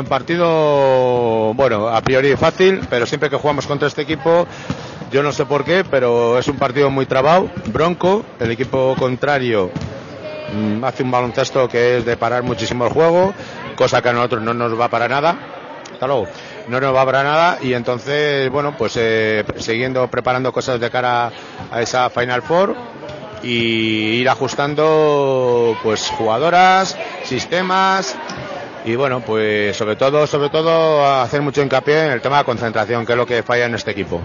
un partido, bueno, a priori fácil, pero siempre que jugamos contra este equipo, yo no sé por qué, pero es un partido muy trabado, bronco, el equipo contrario mm, hace un baloncesto que es de parar muchísimo el juego, cosa que a nosotros no nos va para nada. Hasta luego. No nos va para nada y entonces, bueno, pues eh, siguiendo preparando cosas de cara a esa Final Four y ir ajustando pues jugadoras, sistemas y bueno, pues sobre todo, sobre todo hacer mucho hincapié en el tema de concentración, que es lo que falla en este equipo.